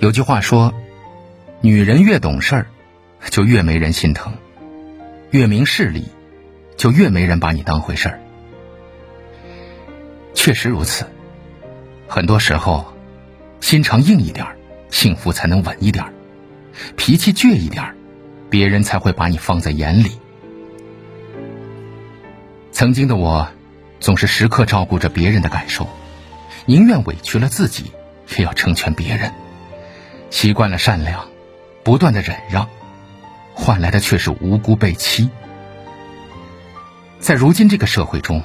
有句话说：“女人越懂事儿，就越没人心疼；越明事理，就越没人把你当回事儿。”确实如此。很多时候，心肠硬一点儿，幸福才能稳一点儿；脾气倔一点儿，别人才会把你放在眼里。曾经的我，总是时刻照顾着别人的感受，宁愿委屈了自己，也要成全别人。习惯了善良，不断的忍让，换来的却是无辜被欺。在如今这个社会中，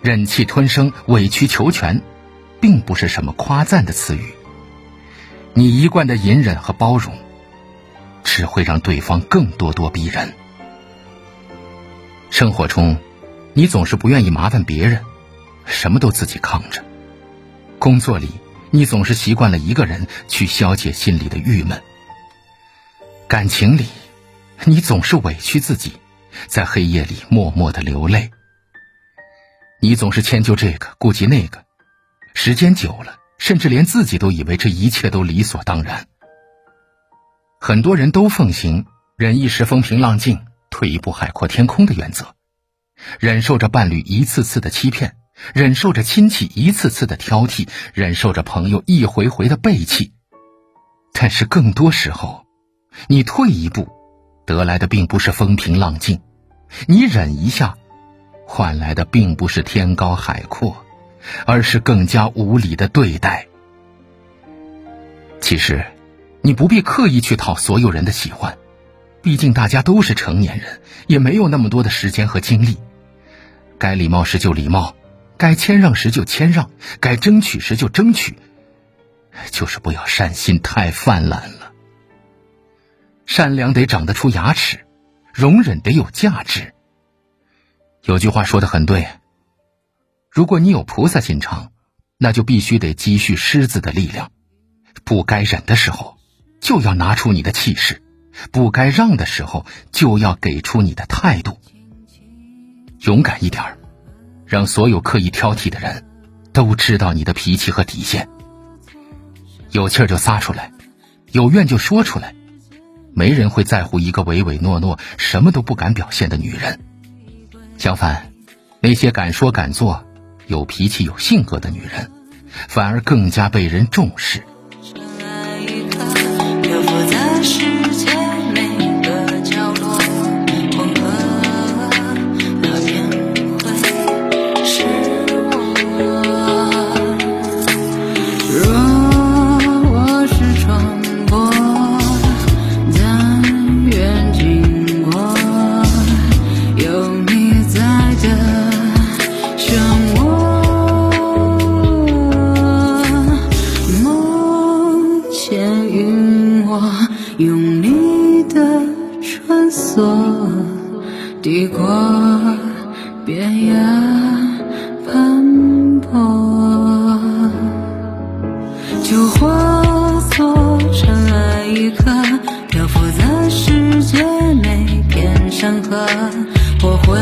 忍气吞声、委曲求全，并不是什么夸赞的词语。你一贯的隐忍和包容，只会让对方更咄咄逼人。生活中，你总是不愿意麻烦别人，什么都自己扛着；工作里，你总是习惯了一个人去消解心里的郁闷；感情里，你总是委屈自己，在黑夜里默默的流泪。你总是迁就这个，顾及那个，时间久了，甚至连自己都以为这一切都理所当然。很多人都奉行忍一时风平浪静，退一步海阔天空的原则，忍受着伴侣一次次的欺骗。忍受着亲戚一次次的挑剔，忍受着朋友一回回的背弃，但是更多时候，你退一步，得来的并不是风平浪静；你忍一下，换来的并不是天高海阔，而是更加无理的对待。其实，你不必刻意去讨所有人的喜欢，毕竟大家都是成年人，也没有那么多的时间和精力。该礼貌时就礼貌。该谦让时就谦让，该争取时就争取，就是不要善心太泛滥了。善良得长得出牙齿，容忍得有价值。有句话说的很对：如果你有菩萨心肠，那就必须得积蓄狮子的力量。不该忍的时候，就要拿出你的气势；不该让的时候，就要给出你的态度。勇敢一点儿。让所有刻意挑剔的人都知道你的脾气和底线。有气儿就撒出来，有怨就说出来，没人会在乎一个唯唯诺诺、什么都不敢表现的女人。相反，那些敢说敢做、有脾气有性格的女人，反而更加被人重视。抵过边崖斑驳，就化作尘埃一颗，漂浮在世界每片山河，我魂